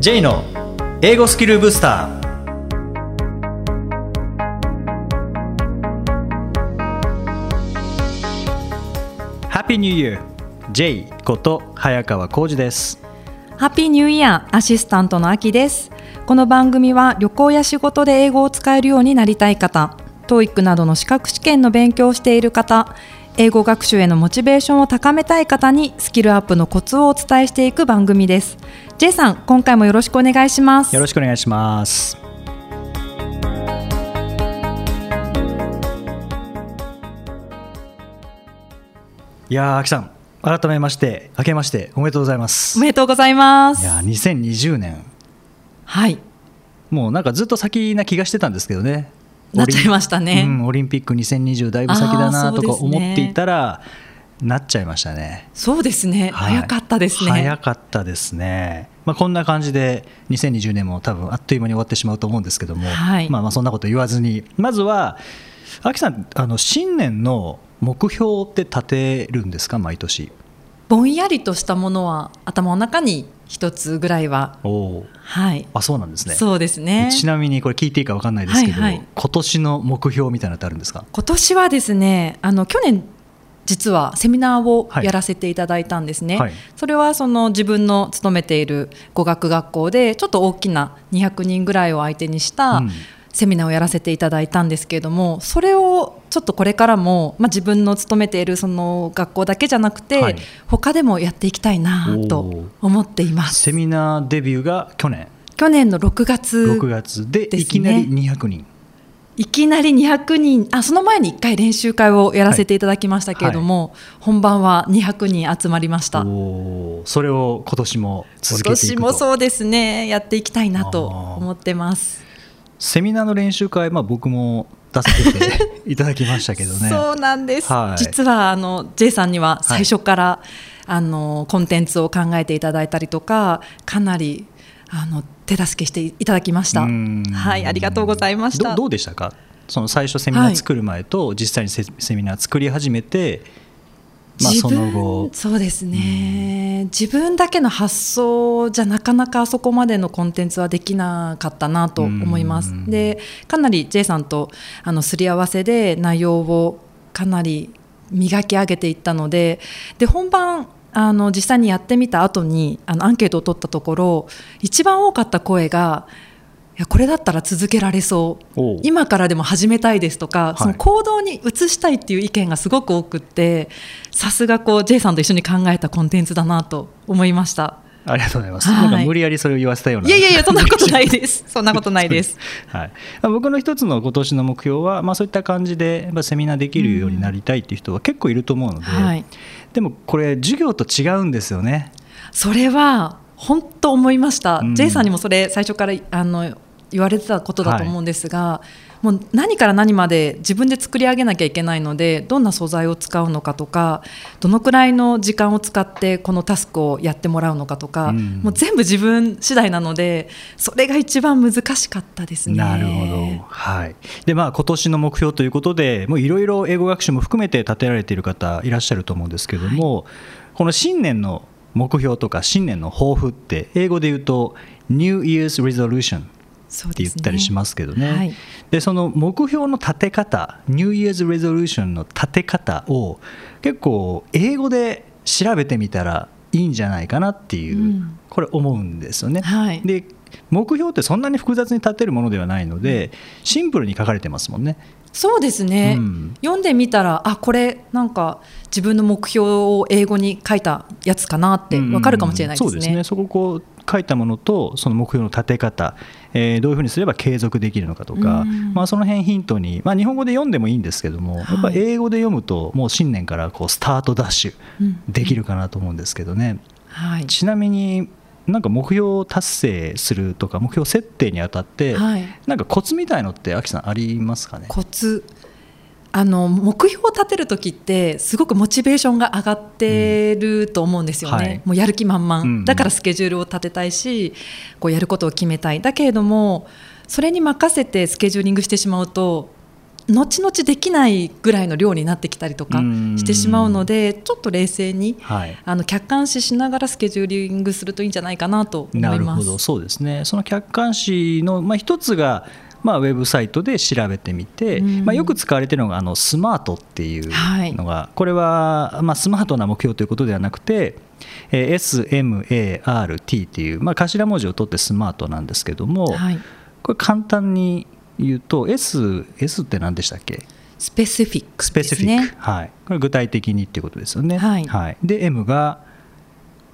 J の英語スキルブスター。ハッピーニューイヤー J こと早川浩二です。ハッピーニューイヤーアシスタントのあきです。この番組は旅行や仕事で英語を使えるようになりたい方 TOEIC などの資格試験の勉強をしている方英語学習へのモチベーションを高めたい方にスキルアップのコツをお伝えしていく番組です。J さん今回もよろしくお願いします。よろしくお願いします。いやー、あきさん、改めまして、明けましておめでとうございます。おめでとうございます。いやー、2020年、はい。もうなんかずっと先な気がしてたんですけどね。なっちゃいましたね。うん、オリンピック2020だいぶ先だなとか思っていたら、なっちゃいましたね。そうですね、はい。早かったですね。早かったですね。まあ、こんな感じで2020年も多分あっという間に終わってしまうと思うんですけども、はい。まあまあそんなこと言わずにまずは秋さんあの新年の目標って立てるんですか？毎年。ぼんやりとしたものは頭の中に一つぐらいは。はい。あそうなんですね。そうですね。ちなみにこれ聞いていいか分かんないですけど、はいはい。今年の目標みたいなのってあるんですか？今年はですねあの去年実はセミナーをやらせていただいたんですね、はい。それはその自分の勤めている語学学校でちょっと大きな200人ぐらいを相手にしたうん。セミナーをやらせていただいたんですけれどもそれをちょっとこれからも、まあ、自分の勤めているその学校だけじゃなくて、はい。他でもやっていきたいなと思っています。セミナーデビューが去年。去年の6月6月でいきなり200人、いきなり200人あその前に1回練習会をやらせていただきましたけれども、本番は200人集まりました。それを今年も続今けていくと。年もそうですね。やっていきたいなと思ってます。セミナーの練習会、まあ、僕も出させていただきましたけどね。そうなんです、はい。実はあの J さんには最初から、あのコンテンツを考えていただいたりとかかなりあの手助けしていただきました。うん。はいありがとうございました。どどうでしたか？その最初セミナー作る前と実際にセ,、セミナー作り始めて、まあ、その後。そうですね、自分だけの発想じゃなかなかあそこまでのコンテンツはできなかったなと思います。うん。でかなり J さんとあのすり合わせで内容をかなり磨き上げていったのでで本番あの実際にやってみた後にあのアンケートを取ったところ一番多かった声がいやこれだったら続けられそう。今からでも始めたいですとか、い。その行動に移したいっていう意見がすごく多くってさすがこう J さんと一緒に考えたコンテンツだなと思いました。ありがとうございます、はい。なんか無理やりそれを言わせたような。いやいやいやそんなことないです。そんなことないです。はい、まあ僕の一つの今年の目標は、まあ、そういった感じでやっぱセミナーできるようになりたいっていう人は結構いると思うので、はいでもこれ授業と違うんですよね。それは本当思いました、うん。J さんにもそれ最初からあの言われてたことだと思うんですが、もう何から何まで自分で作り上げなきゃいけないのでどんな素材を使うのかとかどのくらいの時間を使ってこのタスクをやってもらうのかとか、うん。もう全部自分次第なのでそれが一番難しかったですね。なるほど、はい。でまあ、今年の目標ということでいろいろ英語学習も含めて立てられている方いらっしゃると思うんですけども、この新年の目標とか新年の抱負って英語で言うと New Year's Resolution って言ったりしますけどね。はいでその目標の立て方 New Year's Resolution の立て方を結構英語で調べてみたらいいんじゃないかなっていう、うんこれ思うんですよね。はいで目標ってそんなに複雑に立てるものではないのでシンプルに書かれてますもんね。そうですね、うん読んでみたらあこれなんか自分の目標を英語に書いたやつかなってわかるかもしれないですね。そうですねそこをこう書いたものとその目標の立て方、えーどういうふうにすれば継続できるのかとか、うん。まあ、その辺ヒントに、まあ、日本語で読んでもいいんですけども、はい。やっぱ英語で読むともう新年からこうスタートダッシュうんできるかなと思うんですけどね、はい。ちなみになんか目標達成するとか目標設定にあたって、はい。なんかコツみたいのってアキさんありますかね？コツあの目標を立てる時ってすごくモチベーションが上がってると思うんですよね、うんはい。もうやる気満々、うんうん。だからスケジュールを立てたいしこうやることを決めたい。だけれどもそれに任せてスケジューリングしてしまうと後々できないぐらいの量になってきたりとかしてしまうのでちょっと冷静に、はい、あの客観視しながらスケジューリングするといいんじゃないかなと思います。なるほど。そうですね。その客観視の、まあ、一つがまあ、ウェブサイトで調べてみて、まあ、よく使われているのがあのスマートっていうのが、はい、これは、まあ、スマートな目標ということではなくて、えー、SMART っていう、まあ、頭文字を取ってスマートなんですけども、はい、これ簡単に言うと S, S って何でしたっけ？スペシフィック、スペシフィック、はい、これ具体的にっていうことですよね。はい、はい、で M が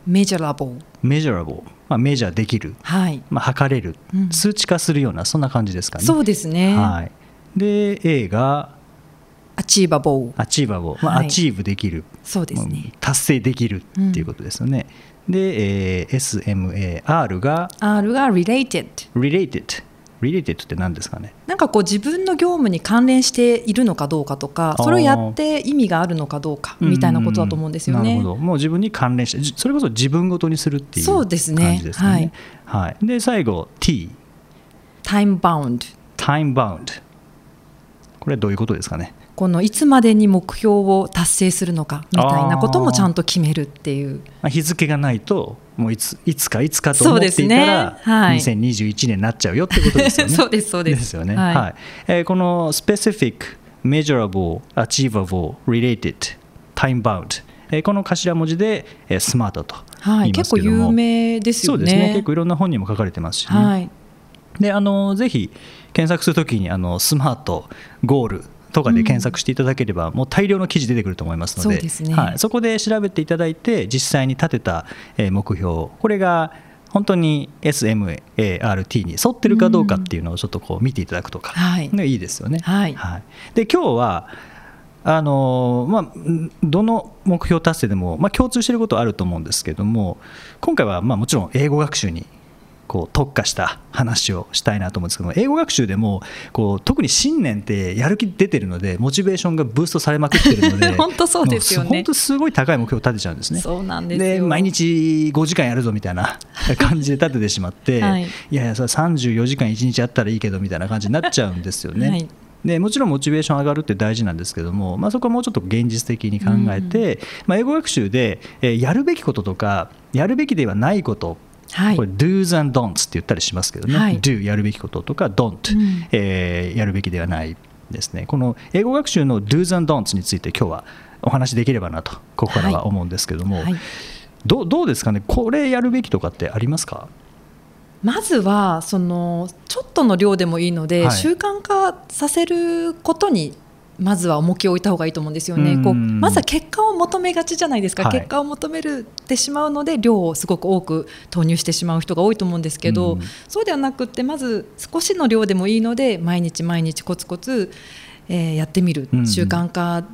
メジャラボメジャラボまあ、メジャーできる、はい。まあ、測れる、うん、数値化するようなそんな感じですかね。そうですね、はい、で A が achievable。achievable、まあ、 achieve できる。そうですね。達成できるっていうことですよね。うん、で、えー、SMAR が R が related related related って何ですかね？なんかこう自分の業務に関連しているのかどうかとかそれをやって意味があるのかどうかみたいなことだと思うんですよね。なるほど。もう自分に関連してそれこそ自分ごとにするっていう感じですね。ですね。はい、はい、で最後 T time bound time bound これはどういうことですかね？このいつまでに目標を達成するのかみたいなこともちゃんと決めるっていう。日付がないともういついつかいつかと思っていたら、ね。はい、2021年になっちゃうよってことですよね。そうですそうです。ですよね。はい、はい、えー、この specific, measurable, achievable, related, time bound えー、この頭文字で、えー、スマートと言いますけども、はい、結構有名ですよね。そうですね。結構いろんな本にも書かれてますし、ね、はい。であのぜひ検索するときにあのスマートゴールとかで検索していただければ、もう大量の記事出てくると思いますのでね、はい、そこで調べていただいて実際に立てた目標これが本当に SMART に沿ってるかどうかっていうのをちょっとこう見ていただくとか、はい、いいですよね。はい、はい、で今日はあのまあ、どの目標達成でも、まあ、共通していることはあると思うんですけども今回はまあもちろん英語学習にこう特化した話をしたいなと思うんですけども英語学習でもこう特に新年ってやる気出てるのでモチベーションがブーストされまくってるので 本当そうですよね。本当すごい高い目標を立てちゃうんですね。そうなんです毎日5時間やるぞみたいな 感じで立ててしまって、はい、いやいやそれ34時間1日やったらいいけどみたいな感じになっちゃうんですよね。はい。でもちろんモチベーション上がるって大事なんですけども、まあ、そこはもうちょっと現実的に考えて、うん、まあ、英語学習で、えー、やるべきこととかやるべきではないことはい、これ do's and don'ts って言ったりしますけどね、はい、do やるべきこととか don't、うん、えー、やるべきではないですね。この英語学習の do's and don'ts について今日はお話できればなとここからは思うんですけども、はい、どどうですかね？これやるべきとかってありますか？まずはそのちょっとの量でもいいので、習慣化させることにまずは重きを置いた方がいいと思うんですよね。こうまずは結果を求めがちじゃないですか、はい、結果を求めるてしまうので量をすごく多く投入してしまう人が多いと思うんですけど、そうではなくってまず少しの量でもいいので毎日毎日コツコツ、えー、やってみる習慣化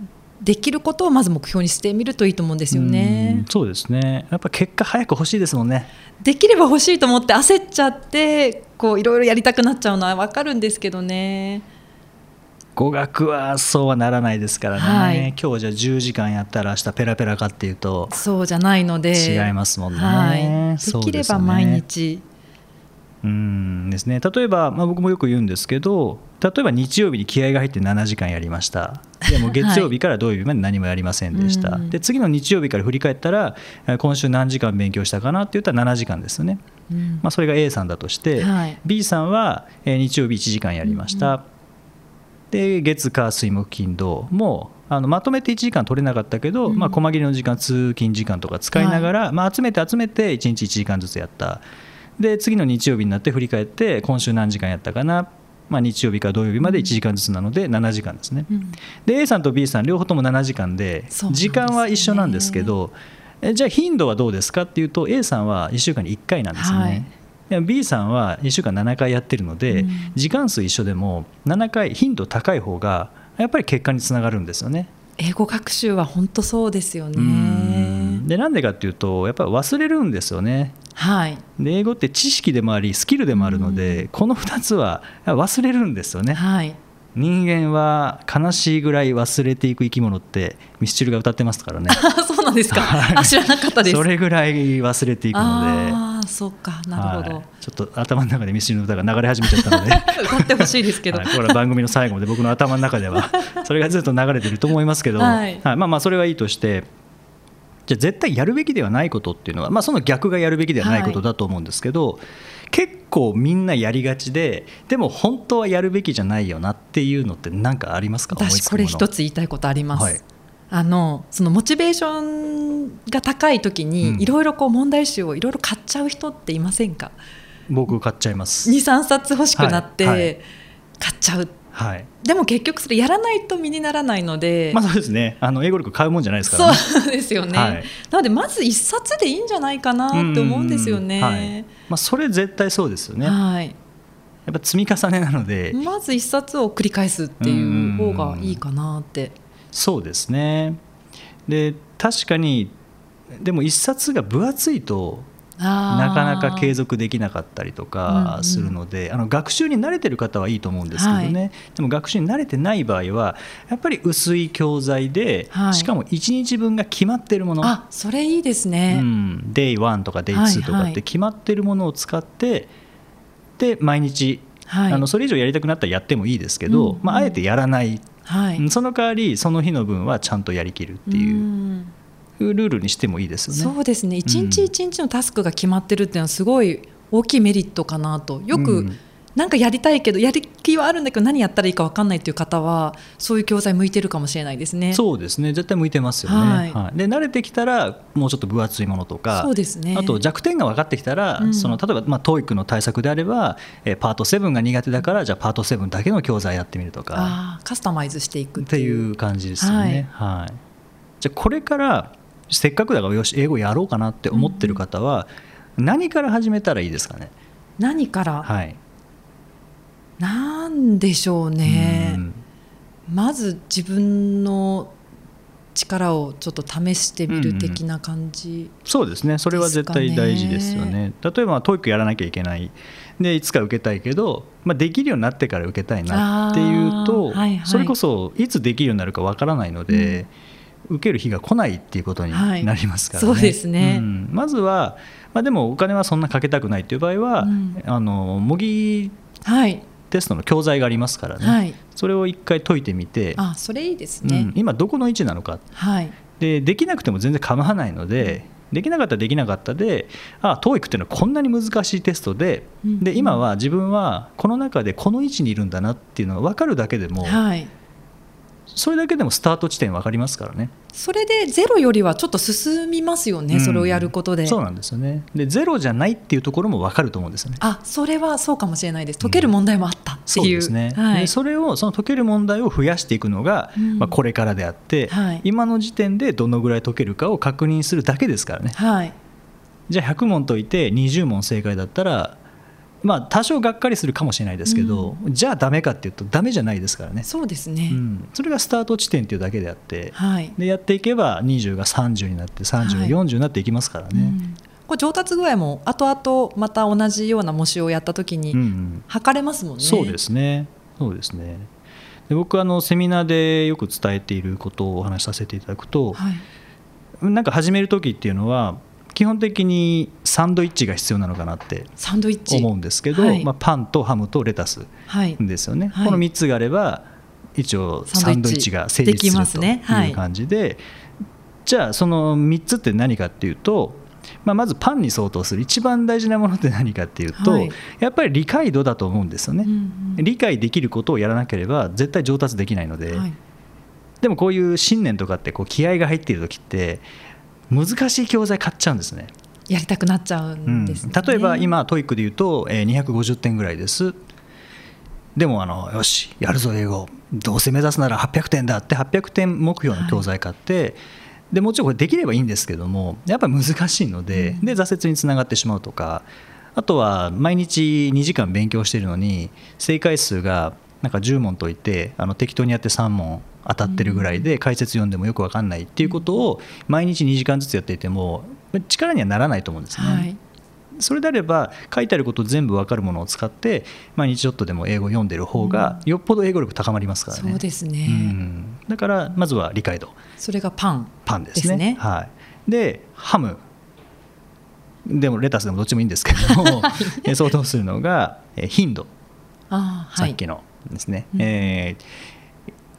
できることをまず目標にしてみるといいと思うんですよね。うそうですね。やっぱ結果早く欲しいですもんね。できれば欲しいと思って焦っちゃってこういろいろやりたくなっちゃうのはわかるんですけどね。語学はそうはならないですからね、はい、今日じゃ10時間やったら明日ペラペラかっていうとそうじゃないので。違いますもんね、はい、できれば毎日。うんですね。例えば、まあ、僕もよく言うんですけど例えば日曜日に気合が入って7時間やりました。でも月曜日から土曜日まで 何もやりませんでした、はい、で次の日曜日から振り返ったら今週何時間勉強したかなって言ったら7時間ですよね、うん、まあ、それが A さんだとして、はい、B さんは日曜日1時間やりました、うんで月火水木金土もあのまとめて1時間取れなかったけど、うん、まあ、細切れの時間通勤時間とか使いながら、はい、まあ、集めて集めて1日1時間ずつやった。で次の日曜日になって振り返って今週何時間やったかな、まあ、日曜日から土曜日まで1時間ずつなので7時間ですね、うん、で A さんと B さん両方とも7時間で時間は一緒なんですけどえじゃあ頻度はどうですかっていうと A さんは1週間に1回なんですよね。はい B さんは1週間7回やってるので、うん、時間数一緒でも7回頻度高い方がやっぱり結果につながるんですよね。英語学習は本当そうですよね。でなんでかっていうとやっぱり忘れるんですよね。はい、で英語って知識でもありスキルでもあるので、この2つは忘れるんですよね。はい。人間は悲しいぐらい忘れていく生き物ってミスチルが歌ってますからね。そうなんですか、あ知らなかったです。それぐらい忘れていくのでああそうか。なるほど、はい、ちょっと頭の中でミスチルの歌が流れ始めちゃったので。歌ってほしいですけど、はい、これは番組の最後まで僕の頭の中では それがずっと流れてると思いますけど、はい、まあまあそれはいいとしてじゃ絶対やるべきではないことっていうのは、まあ、その逆がやるべきではないことだと思うんですけど、結構みんなやりがちででも本当はやるべきじゃないよなっていうのって何かありますか？私これ一つ言いたいことあります、あのそのモチベーションが高い時にいろいろ問題集をいろいろ買っちゃう人っていませんか、僕買っちゃいます。23冊欲しくなって、はい。はい、買っちゃう。はい、でも結局それやらないと身にならないので、まあ、そうですね。あの英語力買うもんじゃないですから、ね、そうですよね、はい、なのでまず一冊でいいんじゃないかなって思うんですよね、はい、まあ、それ絶対そうですよね、はい、やっぱ積み重ねなので。まず一冊を繰り返すっていう方がいいかなってそうですね。で確かにでも一冊が分厚いとなかなか継続できなかったりとかするので、うんうん、あの学習に慣れてる方はいいと思うんですけどね、はい、でも学習に慣れてない場合はやっぱり薄い教材で、はい、しかも1日分が決まってるもの。あそれいいですね、うん、デイ1とかデイ2とかって決まってるものを使って、で毎日、はい、あのそれ以上やりたくなったらやってもいいですけど、うんうん、まあ、あえてやらない、はい、その代わりその日の分はちゃんとやりきるっていう。うルールにしてもいいですよね。そうですね一日一日のタスクが決まってるっていうのはすごい大きいメリットかなとよく、なんかやりたいけどやる気はあるんだけど何やったらいいか分かんないっていう方はそういう教材向いてるかもしれないですね。そうですね。絶対向いてますよね。はい、はい、で慣れてきたらもうちょっと分厚いものとかそうですね。あと弱点が分かってきたら、うん、その例えば、まあ、TOEIC の対策であれば、えー、パート7が苦手だからじゃあパート7だけの教材やってみるとか。あカスタマイズしていくっていう。感じですよね。はい、はい、じゃあこれからせっかくだからよし英語やろうかなって思ってる方は、何から始めたらいいですかね？何から？はいなんでしょうね、うまず自分の力をちょっと試してみる的な感じ、うんうん、そうですね。それは絶対大事ですよね。例えば TOEIC やらなきゃいけない。でいつか受けたいけど、まあ、できるようになってから受けたいなっていうと、はいはい、それこそいつできるようになるかわからないので、うん。受ける日が来ないっていうことになりますからね。はい、そうですね、うん、まずは、まあ、でもお金はそんなかけたくないっていう場合は、うん、あの模擬テストの教材がありますからね、はい、それを一回解いてみてあそれいいですね、うん、今どこの位置なのか、はい、でできなくても全然構わないので、できなかったらできなかったでああ TOEIC っていうのはこんなに難しいテストで,、で今は自分はこの中でこの位置にいるんだなっていうのが分かるだけでも、はい。それだけでもスタート地点分かりますからねそれでゼロよりはちょっと進みますよね、うん、それをやることで。そうなんですよね。でゼロじゃないっていうところも分かると思うんですよね。あそれはそうかもしれないです。解ける問題もあったっていう、うん、そうですね、はい、でそれをその解ける問題を増やしていくのが、うん、まあ、これからであって、はい、今の時点でどのぐらい解けるかを確認するだけですからね、はい、じゃあ100問解いて20問正解だったらまあ、多少がっかりするかもしれないですけど、うん、じゃあだめかっていうとだめじゃないですからね。そうですね、うん、それがスタート地点っていうだけであって、はい、でやっていけば20が30になって30が40になっていきますからね。はい。うん。これ上達具合も後々また同じような模試をやった時に測れますもんね。そうですね。そうですね。で僕あのセミナーでよく伝えていることをお話しさせていただくと、はい、なんか始める時っていうのは基本的にサンドイッチが必要なのかなって思うんですけど、はい、まあ、パンとハムとレタスですよね、はい、この3つがあれば一応サンドイッチが成立するとい。う感じで、じゃあその3つって何かっていうと、まあ、まずパンに相当する。一番大事なものって何かっていうと、はい、やっぱり理解度だと思うんですよね、うんうん、理解できることをやらなければ絶対上達できないので、はい、でもこういう信念とかってこう気合が入っている時って難しい教材買っちゃうんですね。やりたくなっちゃうんです、ね。うん、例えば今 TOEIC で言うと、えー、250点ぐらいです。でもあのよしやるぞ英語。どうせ目指すなら800点だって800点目標の教材買って、はい、でもちろんこれできればいいんですけどもやっぱり難しいので,、で挫折につながってしまうとかあとは毎日2時間勉強しているのに正解数がなんか10問解いてあの適当にやって3問当たってるぐらいで解説読んでもよく分かんないっていうことを毎日2時間ずつやっていても力にはならないと思うんですね。はい。それであれば書いてあること全部分かるものを使って毎日ちょっとでも英語を読んでる方がよっぽど英語力高まりますからね。そうですね、うん、だからまずは理解度。それがパンパンですね。すね。はい、でハム。でもレタスでもどっちもいいんですけども、えー相当するのが、えー頻度。あーはい。さっきのですね、うん。え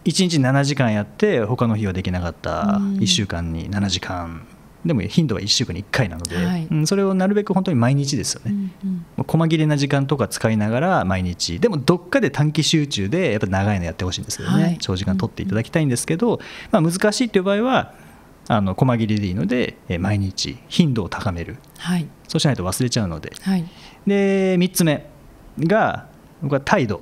1日7時間やって他の日はできなかったうん。1週間に7時間。でも頻度は1週間に1回なので、はい。うんそれをなるべく本当に毎日ですよね、うんうん。細切れな時間とか使いながら毎日。でもどっかで短期集中でやっぱ長いのやってほしいんですけどね、はい。長時間取っていただきたいんですけど、まあ、難しいという場合はあの細切れでいいのでえー毎日頻度を高める。はい。そうしないと忘れちゃうので。はい。で3つ目が僕は態度、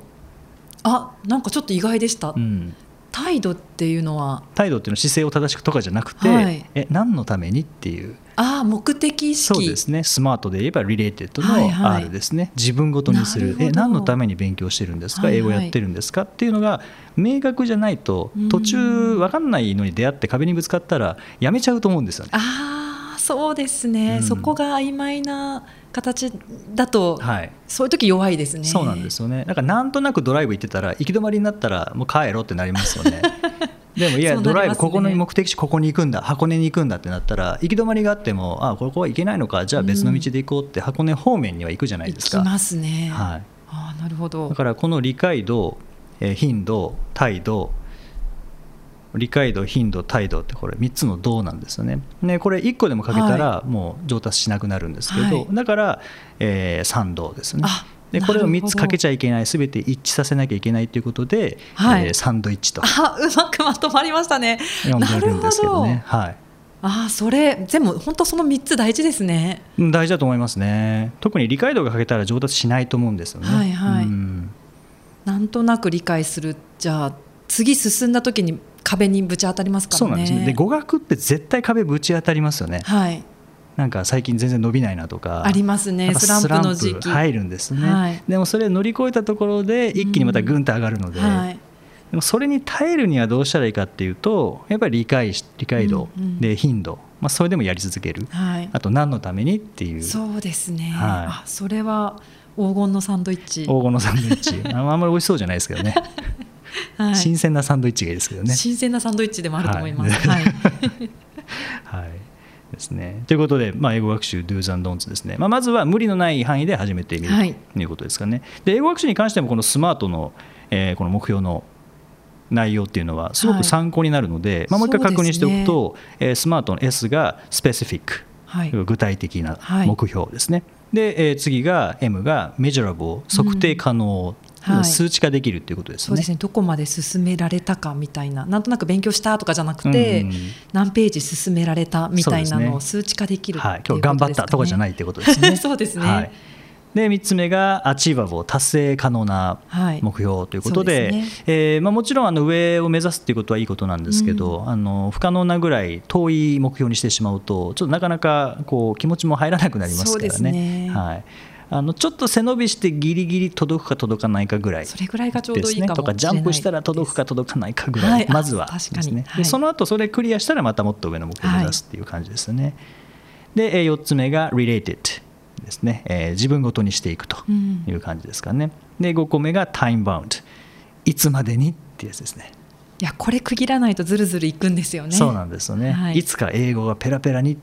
あなんかちょっと意外でした、うん、態度っていうのは？態度っていうのは姿勢を正しくとかじゃなくて、はい。え何のためにっていう。ああ目的意識。そうですね。スマートで言えば related はいはい。の R ですね、自分ごとにする。え何のために勉強してるんですか、はいはい。英語やってるんですか？っていうのが明確じゃないとうん。途中分かんないのに出会って壁にぶつかったらやめちゃうと思うんですよね。ああそうですね、うん。そこが曖昧な形だと、はいそういう時弱いですねそうなんですよね。なんかなんとなくドライブ行ってたら行き止まりになったらもう帰ろうってなりますよね。でもいや、ねドライブここの目的地ここに行くんだ箱根に行くんだってなったら行き止まりがあってもあここは行けないのかじゃあ別の道で行こうって箱根方面には行くじゃないですか。行きますね、はい。ああなるほどだからこの理解度、えー頻度、態度、理解度、頻度、態度ってこれ3つの「度」なんですよね。ねこれ1個でもかけたらもう上達しなくなるんですけど、はい。だから、え3度ですね。あでこれを3なるほどつかけちゃいけないすべて一致させなきゃいけないということで、はい。えーサンドイッチと。あうまくまとまりましたね。呼んでるんですけどね。はい。ああそれ全部本当その3つ大事ですね。うん大事だと思いますね。特に理解度が欠けたら上達しないと思うんですよね。はいはい。うん。なんとなく理解する。じゃあ次進んだ時に壁にぶち当たりますからね。そうなんですね。で語学って絶対壁ぶち当たりますよね。はい。なんか最近全然伸びないなとか。ありますね。スランプの時期。入るんですね、はい。でもそれ乗り越えたところで一気にまたぐんと上がるので,、はい。でもそれに耐えるにはどうしたらいいかっていうとやっぱり理解し理解度、うんうん。で頻度、まあ、それでもやり続ける。はい。あと何のためにっていう。そうですね、はい。あそれは黄金のサンドイッチ、黄金のサンドイッチ。ああんまり美味しそうじゃないですけどね、はい、新鮮なサンドイッチがいいですけどね。新鮮なサンドイッチでもあると思います。ははい。い、はい。ですね、ということで、まあ、英語学習 Do's and Don'ts ですね、まあ、まずは無理のない範囲で始めてみるはい。ということですかね。で英語学習に関してもこのスマートの、えーこの目標の内容っていうのはすごく参考になるので、まあ、もう一回確認しておくと、えースマートの S がスペシフィック、はい、具体的なはい。目標ですね。で、えー次が M が measurable 測定可能、はい数値化できるということですね。そうですね。どこまで進められたかみたいな、なんとなく勉強したとかじゃなくて、うん何ページ進められたみたいなのを数値化できるはい、今日頑張ったとかじゃないいってことですね。そうですね。はい、で3つ目がアチーバブ達成可能なはい。目標ということで,、そうですえーまあ、もちろんあの上を目指すっていうことはいいことなんですけど、あの不可能なぐらい遠い目標にしてしまうとちょっとなかなかこう気持ちも入らなくなりますからね。ね。はいあのちょっと背伸びしてギリギリ届くか届かないかぐらいそれぐらいがちょうどいいかもとかジャンプしたら届くか届かないかぐらい、はいあまずは確かに。ですね、はい。でその後それクリアしたらまたもっと上の目標を目指すっていう感じですね、で4つ目が related ですね、えー自分ごとにしていくとうん。いう感じですかね。で5個目が time bound いつまでにっていうやつですね。いやこれ区切らないとずるずるいくんですよね。そうなんですよね、はい。い、つか英語がペラペラに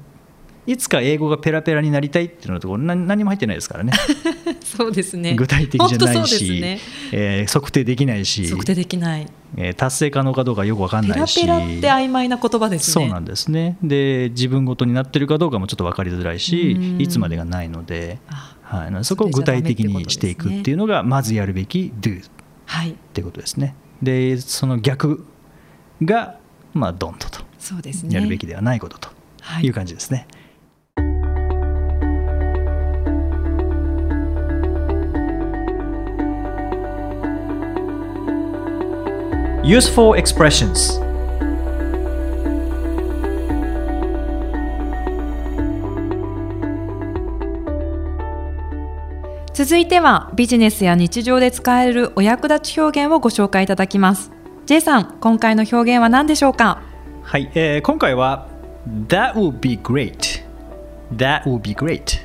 いつか英語がペラペラになりたいっていうのところ何何も入ってないですからね。そうですね。具体的じゃないし、ね。えー測定できないし測定できない。えー達成可能かどうかよく分かんペラないし。ペラって曖昧な言葉ですね。そうなんですね。で自分ごとになってるかどうかもちょっと分かりづらいしうん。いつまでがないので、あはい、そこを具体的にしていくっていうのがまずやるべき do っはい、ていうことですね。でその逆がまあ don't と。そうですね。やるべきではないこととはい。いう感じですね、Useful expressions. 続いてはビジネスや日常で使えるお役立ち表現をご紹介いただきます。J さん今回の表現は何でしょうか？はい、えー今回は That would be great. That would be great.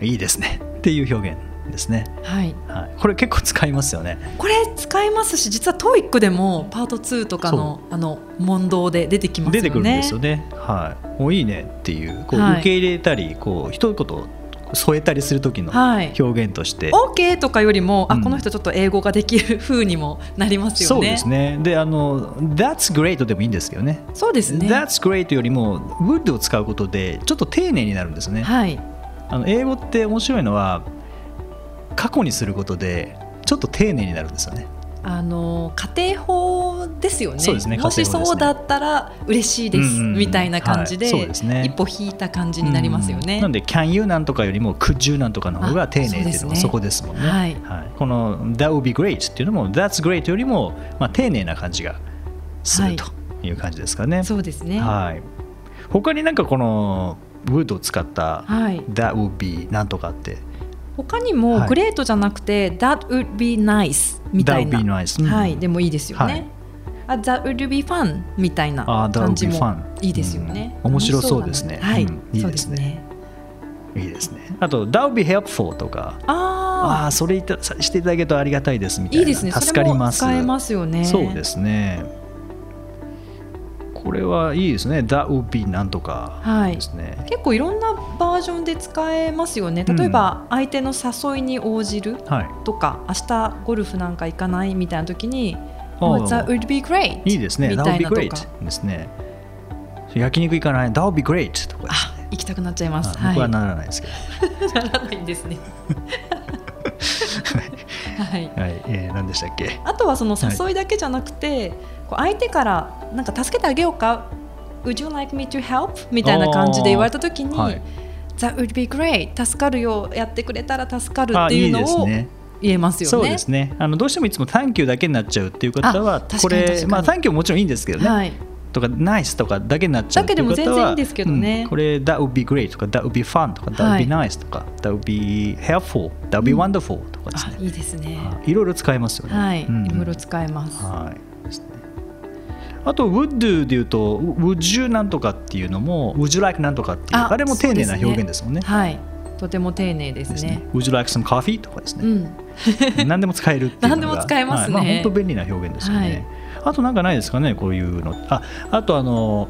いいですね。っていう表現ですね、はい、はい、これ結構使いますよね。これ使いますし実は TOEIC でもパート2とかのあの問答で出てきますよね。出てくるんですよね。はい。もういいねっていうこうはい。受け入れたりこう一言添えたりする時のはい。表現として、OK とかよりも、うん。あこの人ちょっと英語ができる風にもなりますよね。そうですね。であの That's great でもいいんですけどね。そうですね。That's great よりも would を使うことでちょっと丁寧になるんですね、はい。あの英語って面白いのは過去にすることでちょっと丁寧になるんですよね。あの家庭法ですよね。そうですねもしそうだったら嬉しいです、うんうんうん。みたいな感じで,、はいそうですね。一歩引いた感じになりますよね。うんなんで Can you なんとかよりも Could you なんとかの方が丁寧っていうのはそこですもんね。はい。この That would be great っていうのも That's great よりも、まあ、丁寧な感じがするという感じですかね、そうですね。はい、他になんかこの would を使ったはい。That would be なんとかって他にも、はい。グレートじゃなくて That would be nice みたいな、nice うん。はい、でもいいですよね。はい。あ That would be fun みたいな感じもいいですよね。うん面白そうですね。はい、うんい。いですすね。いいですね。あと That would be helpful とか。あああそれいたしていただけるとありがたいですみあ、たいな。いいですね。助かります。使えますよね。そうですね。これはいいですね。That would be なんとかはいですね、結構いろんなバージョンで使えますよね。例えば相手の誘いに応じるはい。とか、明日ゴルフなんか行かないみたいな時に、ああ。That would be great いいですね。み That た would い be なとか。Great ですね。焼肉行かない。That would be great とかですあ、行きたくなっちゃいます。あ僕はならないですけど、ならないんですね。はい。はい、えー、何でしたっけ？あとはその誘いだけじゃなくて、こう相手からなんか助けてあげようか？Would you like me to help? みたいな感じで言われたときに、はい That would be great. 助かるよやってくれたら助かるっていうのをですね。言えますよね。そうですね。あのどうしてもいつも「サンキュー」だけになっちゃうっていう方あは確これまあ「サンキュー」もちろんいいんですけどね、はい、とか「ナイス」とかだけになっちゃうだけでも全然いいんですけどね。うんこれ「That would be great」とか「That would be fun」とか「That は would い。be nice」とか「That would be helpful」「That would be うん wonderful」とかですね、あいいですね。はいいろいろ使えますよね。はい、うん。いろいろ使えます。はい。ですねあと would でいうと would you なんとかっていうのも would you like なんとかっていうあれも丁寧な表現ですもんね。はい、とても丁寧ですね。ですね。would you like some coffee? とかですうね、ん、何でも使えるっていうのが何でも使えますね。はい。まあ本当便利な表現ですよね、あとなんかないですかねこういうの。ああとあの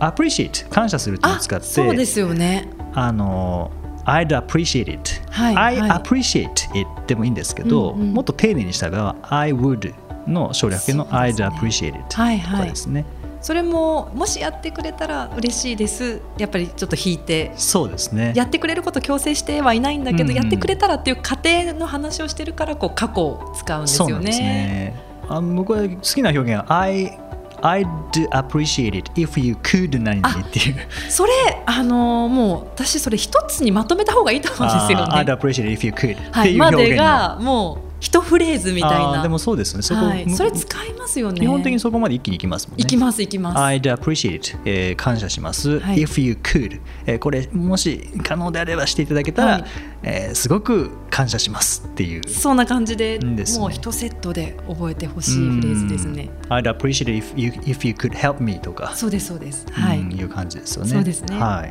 appreciate 感謝するっていうのをあ、使ってそうですよね。あの I'd appreciate it、はい I はい。Appreciate it でもいいんですけど、うんうん。もっと丁寧にしたら I would の省略形の I'd appreciate it はいとかはいですね、それももしやってくれたら嬉しいです。やっぱりちょっと引いて。そうですねやってくれること強制してはいないんだけど、うんうんやってくれたらっていう過程の話をしてるからこう過去を使うんですよね。ねあ僕は好きな表現は I I'd appreciate it if you could 何々っていうそれあのーもう私それ一つにまとめた方がいいと思うんですよあー I'd ね。appreciate it if you could はい、まいう表現のでがもう一フレーズみたいな。でもそうですねそこ、はい、それ使いますよね。基本的にそこまで一気にいきますもんねいきますいきます。I'd appreciate えー感謝します、はい if you could、えーこれもし可能であればしていただけたら、はいえーすごく感謝しますっていうそんな感じでねもう一セットで覚えてほしいフレーズですね。うん I'd appreciate if you, if you could help me とかそうですそうです。はい。うんいう感じですよね。そうですねは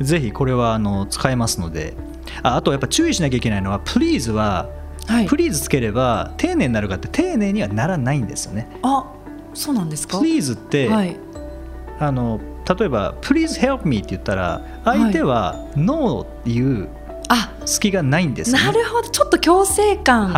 い。ぜひこれはあの使えますので、ああとやっぱ注意しなきゃいけないのは please は、はい。please つければ丁寧になるかって丁寧にはならないんですよね。あ、そうなんですか？please って、はい。あの例えば please help me って言ったら相手は no っていうあ、隙がないんですよね。なるほど。ちょっと強制感。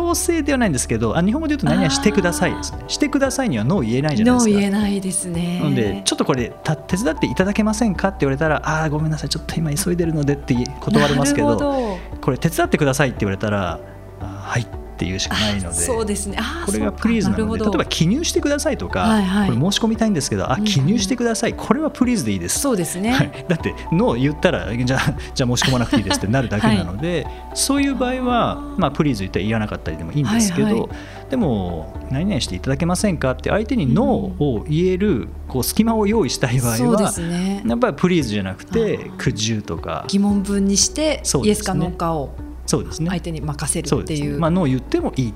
はい。強制ではないんですけど、あ日本語で言うと何々してくださいですね。してくださいには no 言えないじゃないでのすか。言えないですね。なのでちょっとこれた手伝っていただけませんかって言われたらああーごめんなさいちょっと今急いでるのでって断りますけどこれ手伝ってくださいって言われたらはいっていうしかないのでそうですね。これがプリーズなので例えば記入してくださいとか、はいはい。これ申し込みたいんですけどあうんうん記入してください、これはプリーズでいいです。そうですね。はい、だって「ノー」言ったらじゃあじゃあ申し込まなくていいですってなるだけなので、そういう場合は「まあ、プリーズ」言ったら言わなかったりでもいいんですけど、はいはい。でも「何々していただけませんか?」って相手に「ノー」を言えるこう隙間を用意したい場合は、ね。やっぱり「please」じゃなくてあ「ー。could you」とか。疑問文にして、イエスかノーかをそうですね。相手に任せるっていう。ね。まあ、ノー言ってもいい。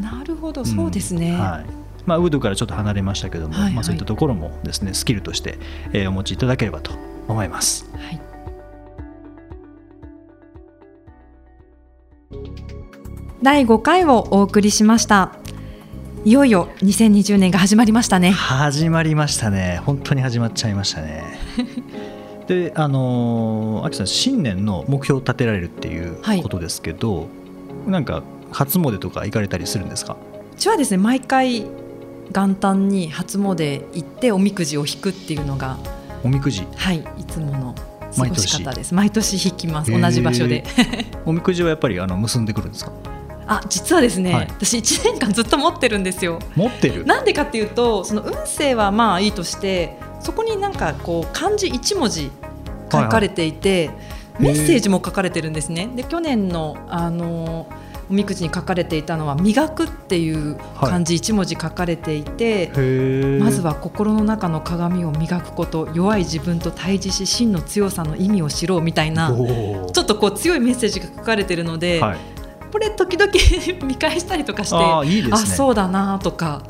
なるほど、そうですね。ん。はい。まあ、ウッドからちょっと離れましたけども、はいはい。まあ、そういったところもですねスキルとして、えーお持ちいただければと思います。はい。第5回をお送りしました。いよいよ2020年が始まりましたね。始まりましたね。本当に始まっちゃいましたね であの秋さん新年の目標を立てられるっていうことですけど、はい、なんか初詣とか行かれたりするんですか？うちはですね毎回元旦に初詣行っておみくじを引くっていうのがおみくじ？はいいつもの過ごし方です。毎年引きます。同じ場所で。おみくじはやっぱりあの結んでくるんですか？あ実はですね、はい、私1年間ずっと持ってるんですよ。持ってる？なんでかっていうとその運勢はまあいいとしてそこになんかこう漢字1文字書かれていて、はいはい、メッセージも書かれてるんですね。で去年のあのーおみくじに書かれていたのは「磨く」っていう漢字1文字書かれていて、はい、まずは心の中の鏡を磨くこと弱い自分と対峙し真の強さの意味を知ろうみたいなちょっとこう強いメッセージが書かれているので、はい、これ時々 見返したりとかしてあいい、ね、あそうだなとか。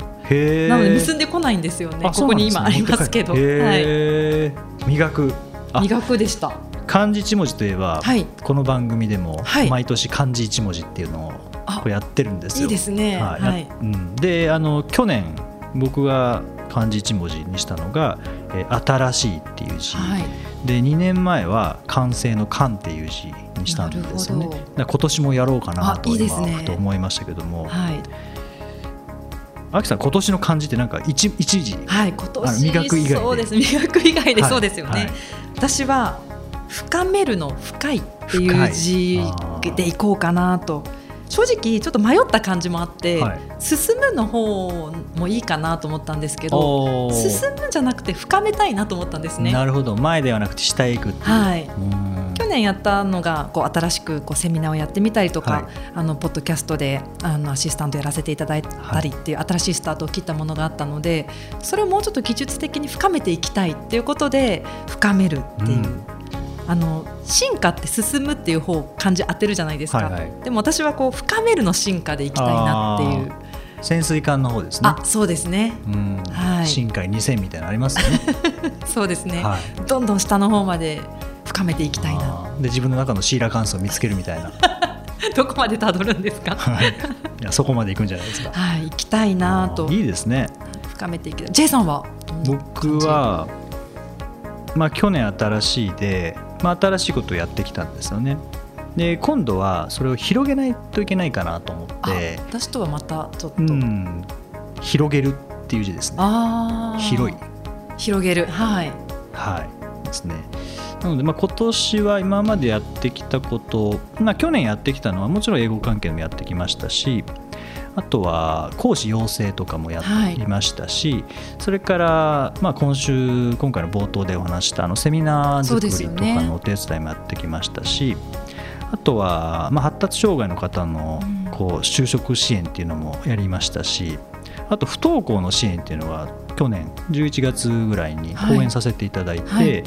なので結んでこないんですよね。ここに今ありますけど。はい、磨く。磨くでした。漢字一文字といえば、はい、この番組でも毎年漢字一文字っていうのをこうやってるんですよ。いいですね。はい。はい、うん、であの去年僕が漢字一文字にしたのが「え新しい」っていう字、はい、で2年前は「完成」の「完」っていう字にしたんですよね。今年もやろうかなと今ふと思いましたけども。はい秋さん今年の漢字ってなんか一一時はい今年磨く以外そうです。磨く以外でそうですよね、はいはい、私は深めるの深いっていう字でいこうかなと。正直ちょっと迷った感じもあって、はい、進むの方もいいかなと思ったんですけど進むんじゃなくて深めたいなと思ったんですね。なるほど。前ではなくて下へ行くはい、去年やったのがこう新しくこうセミナーをやってみたりとか、はい、あのポッドキャストであのアシスタントやらせていただいたりっていう新しいスタートを切ったものがあったのでそれをもうちょっと技術的に深めていきたいっていうことで深めるっていう。うん。あの進化って進むっていう方漢字当てるじゃないですか、はいはい、でも私はこう深めるの進化でいきたいなっていう。潜水艦の方ですね。あそうですね、うん。はい、深海2000みたいなのありますね。そうですね、はい、どんどん下の方まで深めていきたいな。で自分の中のシーラカンスを見つけるみたいな。どこまでたどるんですか、はい、いやそこまで行くんじゃないですか。はい行きたいなと。いいですね。深めていきたい。J さんは？僕はまあ去年新しいでまあ、新しいことをやってきたんですよね。で今度はそれを広げないといけないかなと思って。私とはまたちょっと、うん、広げるっていう字ですね。広い。広げる。はい。はい。ですねなので、まあ、今年は今までやってきたこと、まあ、去年やってきたのはもちろん英語関係もやってきましたしあとは講師養成とかもやりましたし、はい、それから、まあ、今週今回の冒頭でお話したあのセミナー作りとかのお手伝いもやってきましたし、ね、あとは、まあ、発達障害の方のこう就職支援っていうのもやりましたしあと不登校の支援っていうのは去年11月ぐらいに講演させていただいて、はいはい、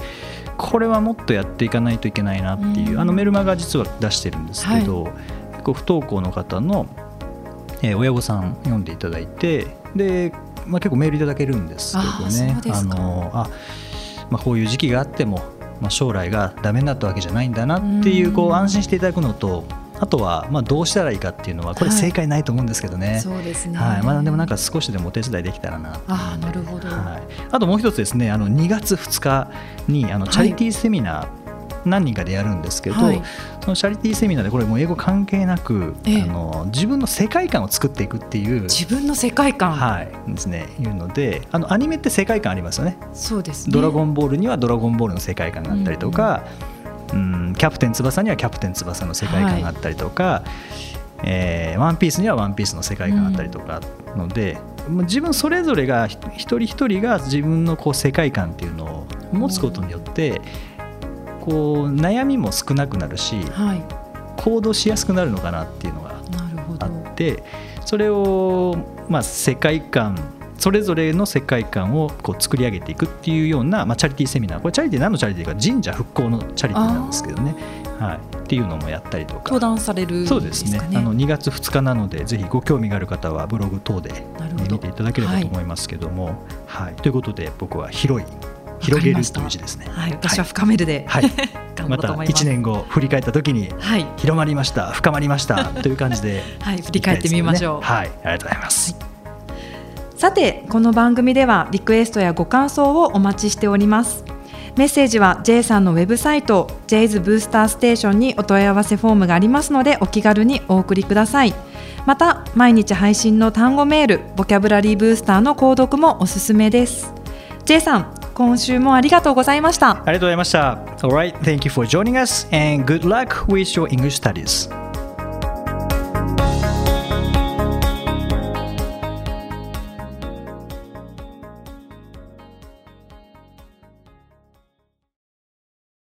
これはもっとやっていかないといけないなっていう、あのメルマガ実は出してるんですけど、はい、結構不登校の方のえー、親御さん読んでいただいてで、まあ、結構メールいただけるんですけどね。あのあ、まあ、こういう時期があっても、まあ、将来がダメになったわけじゃないんだなっていうこう安心していただくのとあとはまあどうしたらいいかっていうのはこれ正解ないと思うんですけどね、はい、そうですね、はい。まあ、でもなんか少しでもお手伝いできたらな。あなるほど、はい、あともう一つですねあの2月2日にあのチャリティーセミナー、何人かでやるんですけど、はい、そのチャリティーセミナーでこれもう英語関係なく、ええ、あの自分の世界観を作っていくっていう自分の世界観。はい。ですね。いうのであのアニメって世界観ありますよね。そうです、ね、ドラゴンボールにはドラゴンボールの世界観があったりとか、うん、うん、キャプテン翼にはキャプテン翼の世界観があったりとか、はい、えー、ワンピースにはワンピースの世界観があったりとかので、うん、自分それぞれが一人一人が自分のこう世界観っていうのを持つことによって、こう悩みも少なくなるし、はい、行動しやすくなるのかなっていうのがあってそれを、まあ、世界観それぞれの世界観をこう作り上げていくっていうような、まあ、チャリティーセミナー。これチャリティー何のチャリティーか。神社復興のチャリティーなんですけどね、はい、っていうのもやったりとか。登壇される、ね、そうですね。あの2月2日なのでぜひご興味がある方はブログ等で見ていただければと思いますけども、はい、はい、ということで僕は広い広げるという字ですね。はい、私は深めるで、はい、また1年後振り返った時に、はい、広まりました深まりましたという感じで、はい、振り返ってみましょう。はい、ありがとうございます。さてこの番組ではリクエストやご感想をお待ちしております。メッセージは J さんのウェブサイト J's ブースターステーションにお問い合わせフォームがありますのでお気軽にお送りください。また毎日配信の単語メールボキャブラリーブースターの購読もおすすめです。J さん今週もありがとうございました。ありがとうございました。Alright, thank you for joining us and good luck with your English studies.